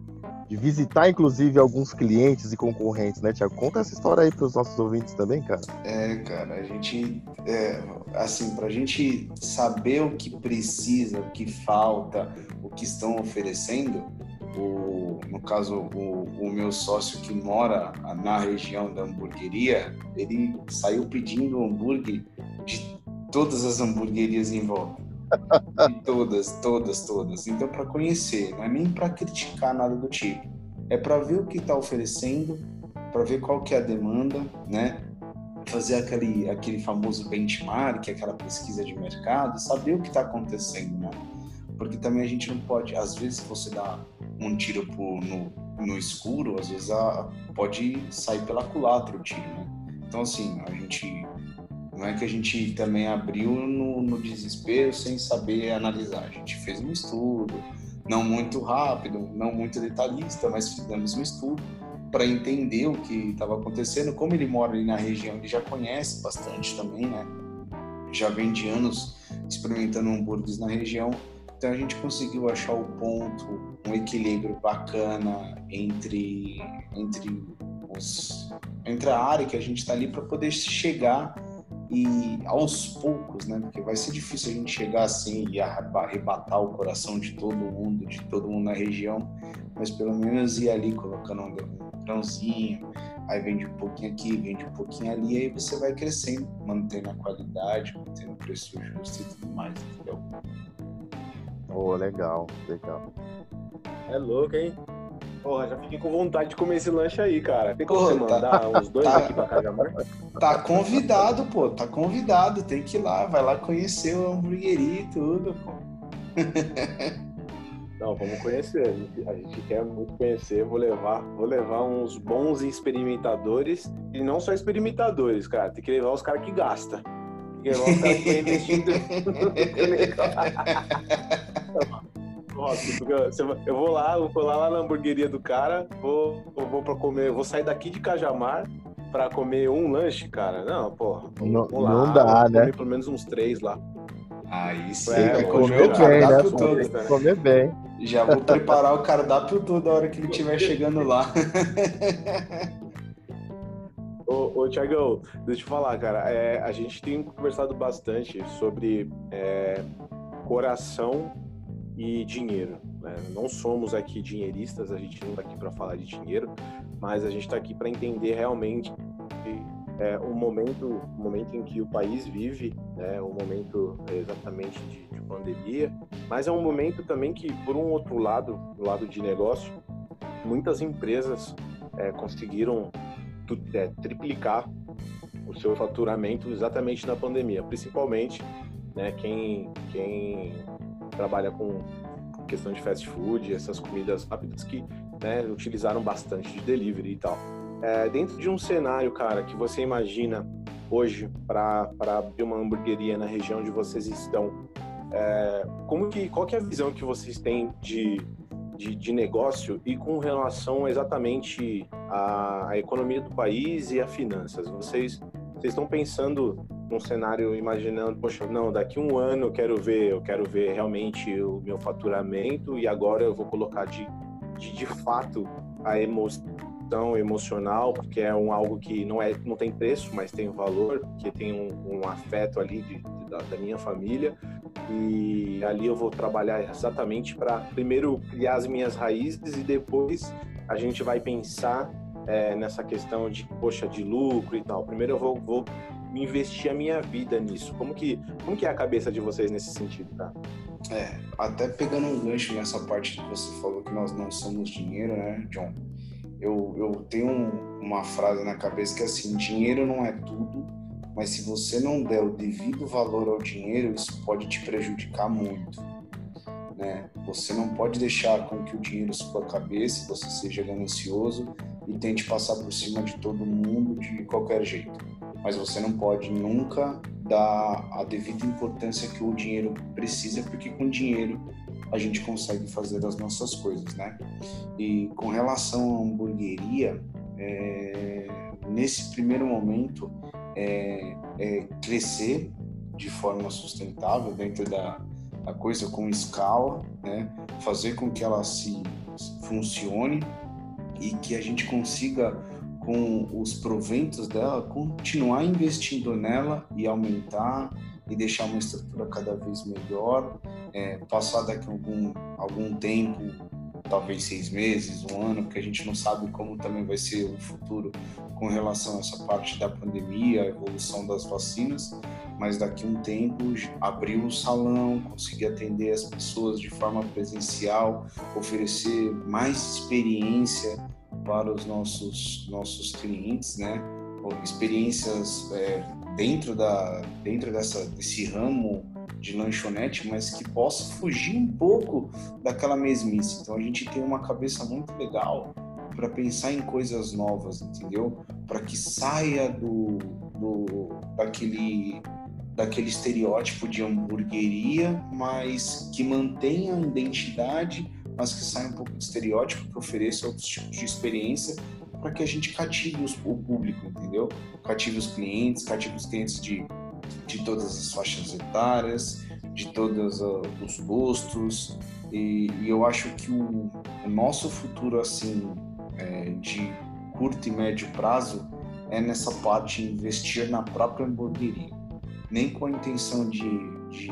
de visitar, inclusive, alguns clientes e concorrentes, né, Tiago? Conta essa história aí para os nossos ouvintes também, cara. É, cara, a gente, é, assim, para a gente saber o que precisa, o que falta, o que estão oferecendo, o, no caso, o, o meu sócio que mora na região da hamburgueria, ele saiu pedindo hambúrguer de todas as hamburguerias em volta todas, todas, todas. Então, para conhecer, não é nem para criticar nada do tipo. É para ver o que está oferecendo, para ver qual que é a demanda, né? Fazer aquele, aquele famoso benchmark, aquela pesquisa de mercado, saber o que está acontecendo, né? Porque também a gente não pode, às vezes você dá um tiro por, no, no escuro, às vezes a, pode sair pela culatra o tiro, né? Então, assim, a gente não é que a gente também abriu no, no, desespero sem saber analisar. A gente fez um estudo, não muito rápido, não muito detalhista, mas fizemos um estudo para entender o que estava acontecendo. Como ele mora ali na região, ele já conhece bastante também, né? Já vem de anos experimentando hambúrgueres na região. Então a gente conseguiu achar o ponto, um equilíbrio bacana entre, entre, os, entre a área que a gente está ali para poder chegar e aos poucos, né? Porque vai ser difícil a gente chegar assim e arrebatar o coração de todo mundo, de todo mundo na região, mas pelo menos ir ali colocando um grãozinho, aí vende um pouquinho aqui, vende um pouquinho ali, aí você vai crescendo, mantendo a qualidade, mantendo o preço justo e tudo mais, entendeu? Oh, legal, legal. É louco, hein? Porra, já fiquei com vontade de comer esse lanche aí, cara. Tem como Porra, você mandar tá, uns dois tá, aqui pra Cajamar? Tá convidado, pô. Tá convidado. Tem que ir lá. Vai lá conhecer o hamburgueria e tudo, pô. Não, vamos conhecer. A gente, a gente, quer muito conhecer. Vou levar, vou levar uns bons experimentadores. E não só experimentadores, cara. Tem que levar os caras que gastam. Tem que levar os caras que investindo. eu vou lá, vou lá, lá na hamburgueria do cara, vou, vou para comer, vou sair daqui de Cajamar para comer um lanche, cara. Não, porra. Não, lá, não dá, né? pelo menos uns três lá. Aí sim, é, vai comer bem, né? Todo, né? Comer bem. Já vou preparar o cardápio todo a hora que ele estiver chegando lá. Ô, ô Tiagão, deixa eu falar, cara. É, a gente tem conversado bastante sobre é, coração e dinheiro. Né? Não somos aqui dinheiristas, a gente não está aqui para falar de dinheiro, mas a gente está aqui para entender realmente é, o momento, o momento em que o país vive, né, o momento exatamente de, de, pandemia, mas é um momento também que, por um outro lado, do lado de negócio, muitas empresas é, conseguiram é, triplicar o seu faturamento exatamente na pandemia, principalmente né, quem, quem trabalha com questão de fast food, essas comidas rápidas que né, utilizaram bastante de delivery e tal. É, dentro de um cenário, cara, que você imagina hoje para abrir uma hamburgueria na região onde vocês estão, é, como que, qual que é a visão que vocês têm de, de, de negócio e com relação exatamente à, à economia do país e a finanças? Vocês, vocês estão pensando num cenário imaginando, poxa, não, daqui um ano eu quero ver, eu quero ver realmente o meu faturamento e agora eu vou colocar de, de, de fato a emoção emocional, porque é um algo que não é não tem preço, mas tem valor, que tem um, um afeto ali de, de, da, da, minha família e ali eu vou trabalhar exatamente para primeiro criar as minhas raízes e depois a gente vai pensar é, nessa questão de poxa de lucro e tal. Primeiro eu vou, vou investir a minha vida nisso? Como que, como que é a cabeça de vocês nesse sentido, tá? É, até pegando um gancho nessa parte que você falou que nós não somos dinheiro, né, John? Eu, eu tenho uma frase na cabeça que é assim, dinheiro não é tudo, mas se você não der o devido valor ao dinheiro, isso pode te prejudicar muito. Né? Você não pode deixar com que o dinheiro suba a cabeça, você seja ganancioso e tente passar por cima de todo mundo de qualquer jeito. Mas você não pode nunca dar a devida importância que o dinheiro precisa, porque com dinheiro a gente consegue fazer as nossas coisas, né? E com relação à hamburgueria, é, nesse primeiro momento, é, é crescer de forma sustentável dentro da, da coisa com escala, né? Fazer com que ela se funcione e que a gente consiga com os proventos dela continuar investindo nela e aumentar e deixar uma estrutura cada vez melhor, é, passar daqui a algum, algum tempo, talvez seis meses, um ano, porque a gente não sabe como também vai ser o futuro com relação a essa parte da pandemia, a evolução das vacinas, mas daqui a um tempo abrir o salão, conseguir atender as pessoas de forma presencial, oferecer mais experiência para os nossos nossos clientes, né? Experiências é, dentro da dentro dessa desse ramo de lanchonete, mas que possa fugir um pouco daquela mesmice. Então a gente tem uma cabeça muito legal para pensar em coisas novas, entendeu? Para que saia do, do daquele daquele estereótipo de hamburgueria, mas que mantenha a identidade, mas que saia um pouco do estereótipo, que ofereça outros tipos de experiência para que a gente cative os, o público, entendeu? Cative os clientes, cative os clientes de, de todas as faixas etárias, de todos uh, os gostos, e, e, eu acho que o, o nosso futuro, assim, é, de curto e médio prazo, é nessa parte investir na própria hamburgueria. Nem com a intenção de, de,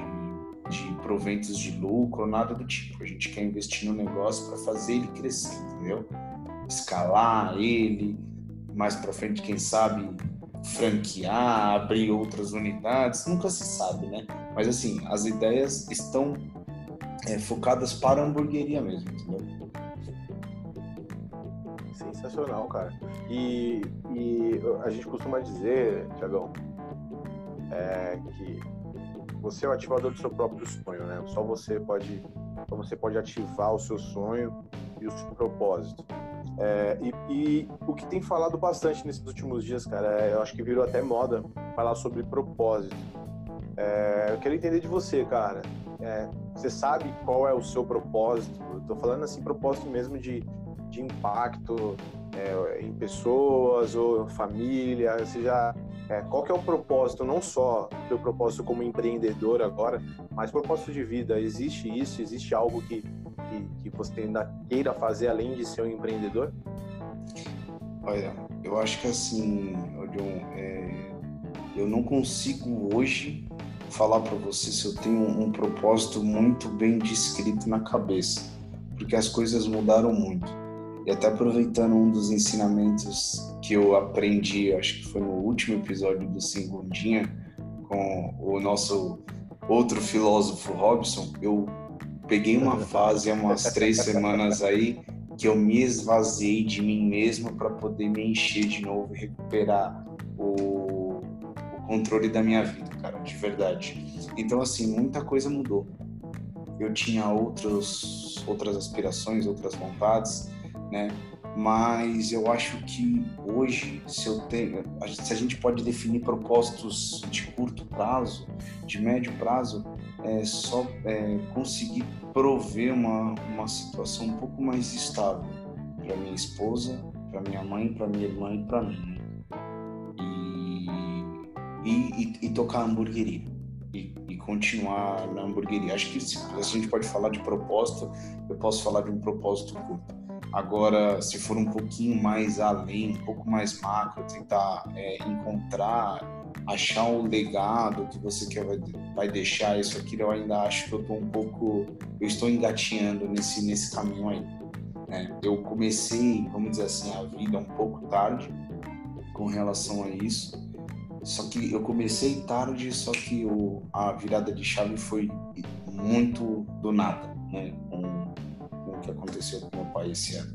de proventos de lucro, nada do tipo. A gente quer investir no negócio para fazer ele crescer, entendeu? escalar ele, mais para frente, quem sabe, franquear, abrir outras unidades, nunca se sabe, né? Mas assim, as ideias estão é, focadas para a hamburgueria mesmo, entendeu? Sensacional, cara. E, e a gente costuma dizer, Tiagão, é, que você é o ativador do seu próprio sonho, né? Só você pode, você pode ativar o seu sonho e o seu propósito. É, e, e, o que tem falado bastante nesses últimos dias, cara, é, eu acho que virou até moda falar sobre propósito. É, eu quero entender de você, cara. É, você sabe qual é o seu propósito? Eu tô falando assim, propósito mesmo de, de impacto é, em pessoas ou família. Você já, é, qual que é o propósito? Não só o seu propósito como empreendedor agora, mas propósito de vida. Existe isso? Existe algo que que, que você ainda queira fazer além de ser um empreendedor? Olha, eu acho que assim, John, é, eu não consigo hoje falar para você se eu tenho um, um propósito muito bem descrito na cabeça, porque as coisas mudaram muito. E até aproveitando um dos ensinamentos que eu aprendi, acho que foi no último episódio do Segundinha, com o nosso outro filósofo Robson, eu peguei uma fase há umas três semanas aí que eu me esvaziei de mim mesmo para poder me encher de novo e recuperar o, o, controle da minha vida, cara, de verdade. Então, assim, muita coisa mudou. Eu tinha outros, outras aspirações, outras vontades, né? Mas eu acho que hoje, se eu tenho, se a gente pode definir propósitos de curto prazo, de médio prazo, é, só é, conseguir prover uma, uma situação um pouco mais estável para minha esposa, para minha mãe, para minha irmã e para mim. E, e, e, tocar a hamburgueria. E, e, continuar na hamburgueria. Acho que se a gente pode falar de propósito, eu posso falar de um propósito curto. Agora, se for um pouquinho mais além, um pouco mais macro, tentar é, encontrar achar um legado que você quer vai deixar isso aqui eu ainda acho que eu estou um pouco eu estou engatinhando nesse nesse caminho aí né? eu comecei vamos dizer assim a vida um pouco tarde com relação a isso só que eu comecei tarde só que o, a virada de chave foi muito do nada né que aconteceu com meu pai esse ano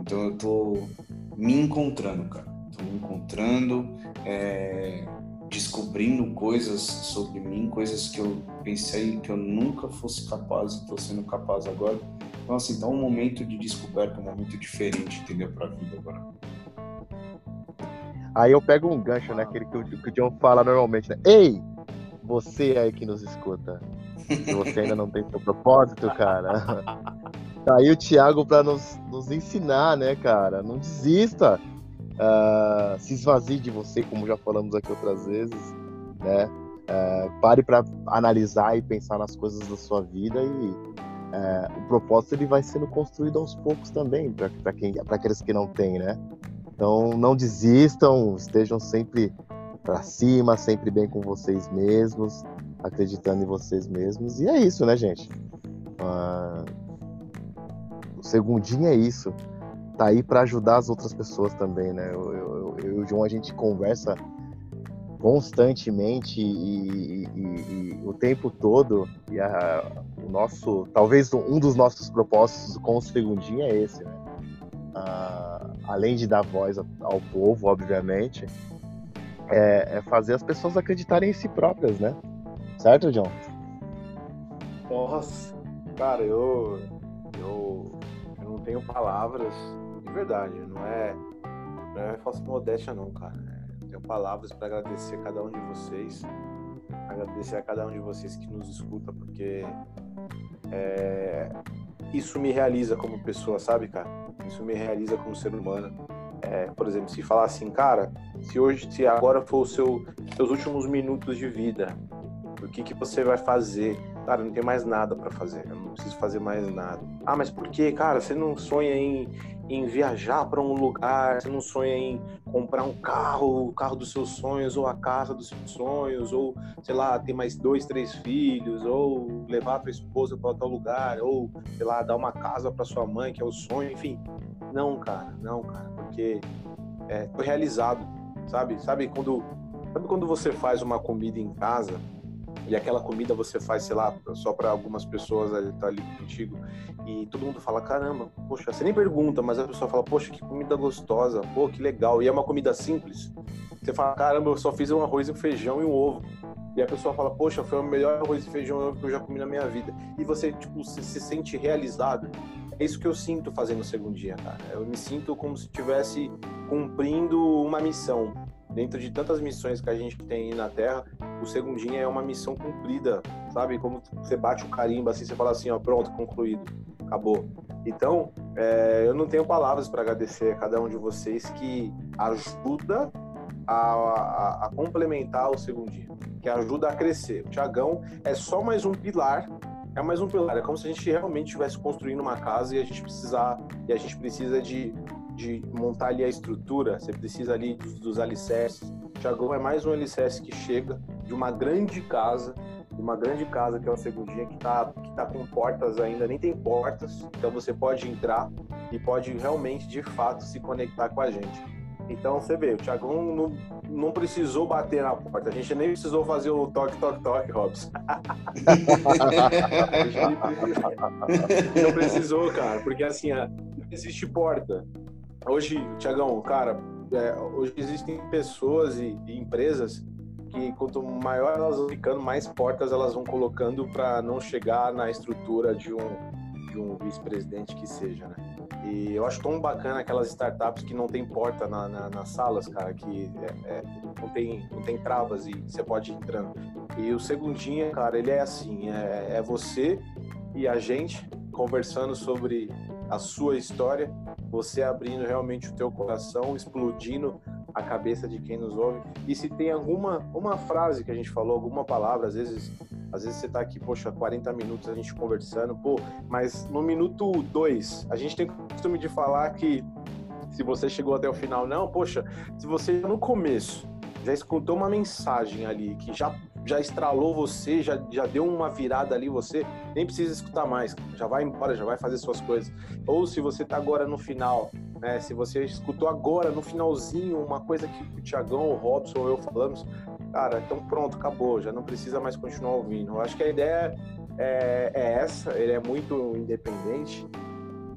então eu tô me encontrando cara tô me encontrando é, descobrindo coisas sobre mim, coisas que eu pensei que eu nunca fosse capaz e estou sendo capaz agora. Então, assim, tá um momento de descoberta, um momento diferente, entendeu? Pra vida agora. Aí eu pego um gancho, né? Aquele que o, que o John fala normalmente, né? Ei, você aí que nos escuta. Se você ainda não tem seu propósito, cara. Tá aí o Thiago para nos, nos ensinar, né, cara? Não desista. Uh, se esvazie de você, como já falamos aqui outras vezes, né? Uh, pare para analisar e pensar nas coisas da sua vida e uh, o propósito ele vai sendo construído aos poucos também para quem para aqueles que não têm, né? Então não desistam, estejam sempre para cima, sempre bem com vocês mesmos, acreditando em vocês mesmos e é isso, né, gente? O segundinho é isso tá aí para ajudar as outras pessoas também, né? Eu, eu, eu, e o João a gente conversa constantemente e, e, e, e o tempo todo e a, o nosso, talvez um dos nossos propósitos com o segundinho é esse, né? Ah, além de dar voz ao povo, obviamente, é, é, fazer as pessoas acreditarem em si próprias, né? Certo, John? Nossa, cara, eu, eu, tenho palavras de verdade, não é, não é falsa modéstia não, cara. Tenho palavras para agradecer a cada um de vocês, agradecer a cada um de vocês que nos escuta, porque é, isso me realiza como pessoa, sabe, cara? Isso me realiza como ser humano. É, por exemplo, se falar assim, cara, se hoje, se agora for os seu, seus últimos minutos de vida, o que que você vai fazer? Cara, não tem mais nada para fazer, eu não preciso fazer mais nada. Ah, mas por quê, cara? Você não sonha em, em viajar para um lugar, você não sonha em comprar um carro, o carro dos seus sonhos, ou a casa dos seus sonhos, ou, sei lá, ter mais dois, três filhos, ou levar a tua esposa para tal lugar, ou, sei lá, dar uma casa para sua mãe, que é o sonho, enfim. Não, cara, não, cara, porque é, foi realizado, sabe? Sabe quando, sabe quando você faz uma comida em casa e aquela comida você faz, sei lá, só para algumas pessoas ali, tá ali contigo, e todo mundo fala, caramba, poxa, você nem pergunta, mas a pessoa fala, poxa, que comida gostosa, pô, que legal, e é uma comida simples. Você fala, caramba, eu só fiz um arroz, um feijão e um ovo. E a pessoa fala, poxa, foi o melhor arroz e feijão que eu já comi na minha vida. E você, tipo, se, se sente realizado. É isso que eu sinto fazendo o segundo dia, cara. Eu me sinto como se estivesse cumprindo uma missão dentro de tantas missões que a gente tem na Terra, o segundinho é uma missão cumprida, sabe? Como você bate o carimbo assim, você fala assim, ó, pronto, concluído, acabou. Então, é, eu não tenho palavras para agradecer a cada um de vocês que ajuda a, a, a, complementar o segundinho, que ajuda a crescer. O Tiagão é só mais um pilar, é mais um pilar. É como se a gente realmente estivesse construindo uma casa e a gente precisar e a gente precisa de de montar ali a estrutura, você precisa ali dos, dos alicerces. O Tiagão é mais um alicerce que chega de uma grande casa, de uma grande casa que é o Segundinha, que está que tá com portas ainda, nem tem portas, então você pode entrar e pode realmente, de fato, se conectar com a gente. Então você vê, o Thiagão não, não precisou bater na porta, a gente nem precisou fazer o toque, toque, toque, Robson. não precisou, cara, porque assim, existe porta. Hoje, Tiagão, cara, é, hoje existem pessoas e, e, empresas que quanto maior elas vão ficando, mais portas elas vão colocando para não chegar na estrutura de um de um vice-presidente que seja, né? E eu acho tão bacana aquelas startups que não tem porta na, na, nas salas, cara, que é, é, não, tem, não tem travas e você pode ir entrando. E o segundinha, cara, ele é assim, é, é você e a gente conversando sobre a sua história, você abrindo realmente o teu coração, explodindo a cabeça de quem nos ouve. E se tem alguma uma frase que a gente falou, alguma palavra, às vezes, às vezes você tá aqui, poxa, 40 minutos a gente conversando, pô, mas no minuto 2, a gente tem costume de falar que se você chegou até o final, não, poxa, se você no começo já escutou uma mensagem ali que já já estralou você, já, já deu uma virada ali, você nem precisa escutar mais, já vai embora, já vai fazer suas coisas. Ou se você tá agora no final, né? Se você escutou agora no finalzinho uma coisa que o Tiagão, o Robson ou eu falamos, cara, então pronto, acabou, já não precisa mais continuar ouvindo. Eu acho que a ideia é, é essa, ele é muito independente,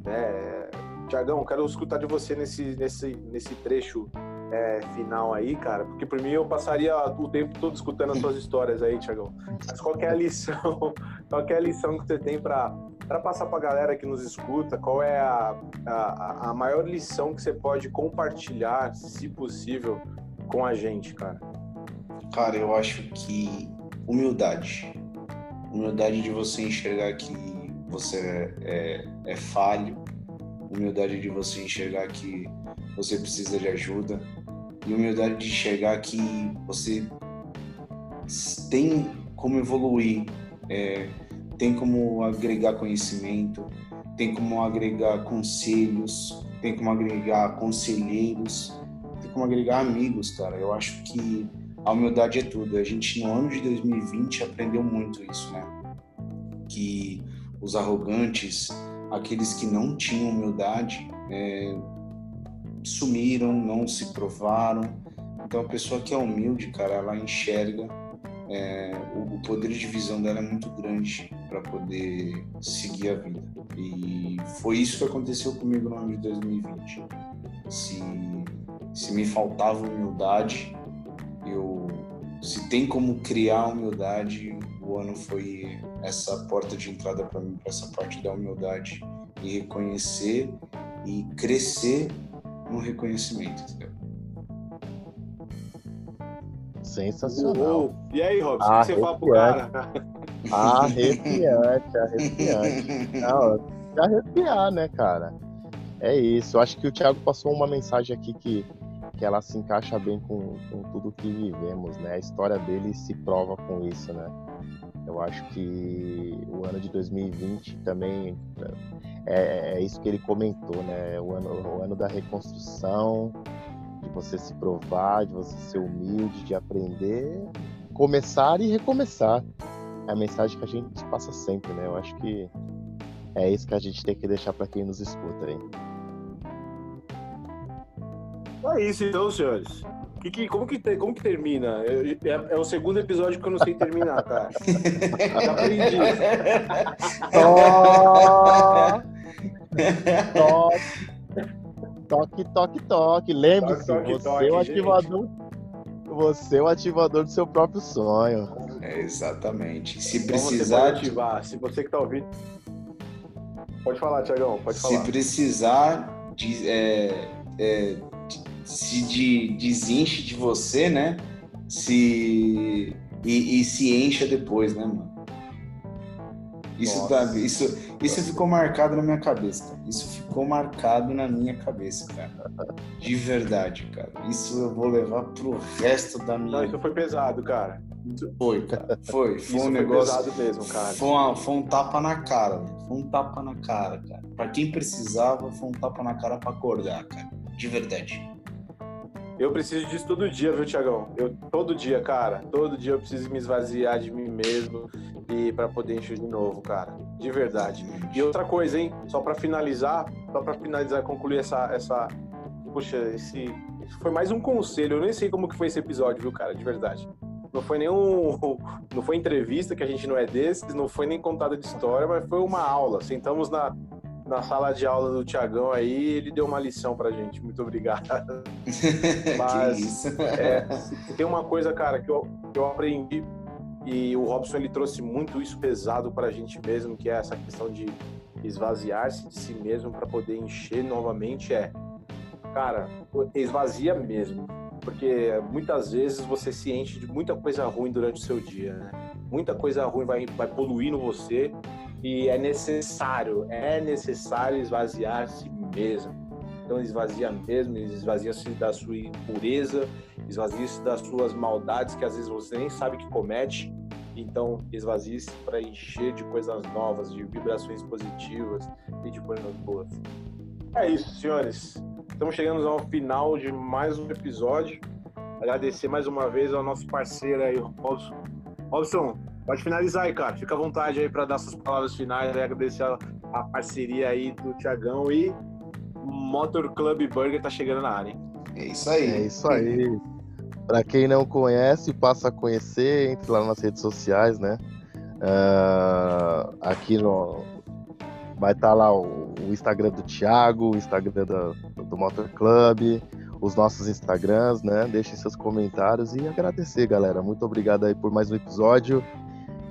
né? Tiagão, quero escutar de você nesse, nesse, nesse trecho é, final aí, cara, porque por mim eu passaria o tempo todo escutando as suas histórias aí, Tiagão. Mas qual é a lição, qual é a lição que você tem para passar para a galera que nos escuta? Qual é a, a, a maior lição que você pode compartilhar, se possível, com a gente, cara? Cara, eu acho que humildade. Humildade de você enxergar que você é, é, é falho, humildade de você enxergar que você precisa de ajuda e humildade de enxergar que você tem como evoluir, é, tem como agregar conhecimento, tem como agregar conselhos, tem como agregar conselheiros, tem como agregar amigos, cara. Eu acho que a humildade é tudo. A gente no ano de 2020 aprendeu muito isso, né? Que os arrogantes, aqueles que não tinham humildade, é, sumiram, não se provaram. Então a pessoa que é humilde, cara, ela enxerga é, o, poder de visão dela é muito grande para poder seguir a vida. E foi isso que aconteceu comigo no ano de 2020. Se, se me faltava humildade, eu se tem como criar humildade, o ano foi essa porta de entrada para mim, para essa parte da humildade e reconhecer e crescer no reconhecimento, entendeu? Sensacional. E aí, Robson, o que você fala pro cara? Arrepiante, arrepiante. Não, arrepiar, né, cara? É isso. Eu acho que o Thiago passou uma mensagem aqui que, que ela se encaixa bem com, com tudo que vivemos, né? A história dele se prova com isso, né? Eu acho que o ano de 2020 também é, é isso que ele comentou, né? O ano, o ano da reconstrução, de você se provar, de você ser humilde, de aprender, começar e recomeçar. É a mensagem que a gente passa sempre, né? Eu acho que é isso que a gente tem que deixar para quem nos escuta aí. É isso então, senhores. Que, que, como, que, como que termina? É, é, é, o segundo episódio que eu não sei terminar. Já aprendi. Toque, toque, toque. Lembre-se, você é o ativador. Você é o ativador do seu próprio sonho. É, exatamente. Se precisar. ativar. Se você que tá ouvindo. Pode falar, Tiagão, pode falar. Se precisar de, é, é, se de, desenche de você, né? Se e, e, se encha depois, né, mano? Isso, tá, isso, isso ficou marcado na minha cabeça. Cara. Isso ficou marcado na minha cabeça, cara. De verdade, cara. Isso eu vou levar pro resto da minha. Não, isso foi pesado, cara. Foi, cara. Foi. Foi um negócio. Foi pesado mesmo, cara. Foi, uma, foi um tapa na cara, Foi um tapa na cara, cara. Pra quem precisava, foi um tapa na cara pra acordar, cara. De verdade. Eu preciso disso todo dia, viu, Tiagão? Eu todo dia, cara. Todo dia eu preciso me esvaziar de mim mesmo e para poder encher de novo, cara. De verdade. E outra coisa, hein? Só para finalizar, só para finalizar, concluir essa essa Puxa, esse foi mais um conselho. Eu nem sei como que foi esse episódio, viu, cara? De verdade. Não foi nenhum. Não foi entrevista, que a gente não é desses, não foi nem contada de história, mas foi uma aula. Sentamos na, na sala de aula do Tiagão aí, ele deu uma lição pra gente. Muito obrigado. Mas é, tem uma coisa, cara, que eu, que eu aprendi e o Robson ele trouxe muito isso pesado pra gente mesmo, que é essa questão de esvaziar-se de si mesmo para poder encher novamente é, cara, esvazia mesmo. Porque muitas vezes você se enche de muita coisa ruim durante o seu dia, né? Muita coisa ruim vai, vai poluindo você e é necessário, é necessário esvaziar-se mesmo. Então esvazia mesmo, esvazia-se da sua impureza, esvazia-se das suas maldades que às vezes você nem sabe que comete. Então esvazie-se para encher de coisas novas, de vibrações positivas e de coisas boas. É isso, senhores. Estamos chegando ao final de mais um episódio. Agradecer mais uma vez ao nosso parceiro aí, Robson. Robson, Pode finalizar aí, cara. Fica à vontade aí para dar suas palavras finais e agradecer a, a, parceria aí do Tiagão e Motor Club Burger tá chegando na área, hein? É isso aí. É isso aí. Para quem não conhece, passa a conhecer, entre lá nas redes sociais, né? Uh, aqui no vai estar tá lá o, o, Instagram do Thiago, o Instagram do, do Motor Club, os nossos Instagrams, né? Deixem seus comentários e agradecer, galera. Muito obrigado aí por mais um episódio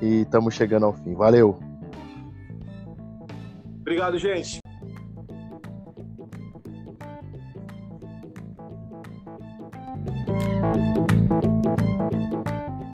e estamos chegando ao fim. Valeu! Obrigado, gente.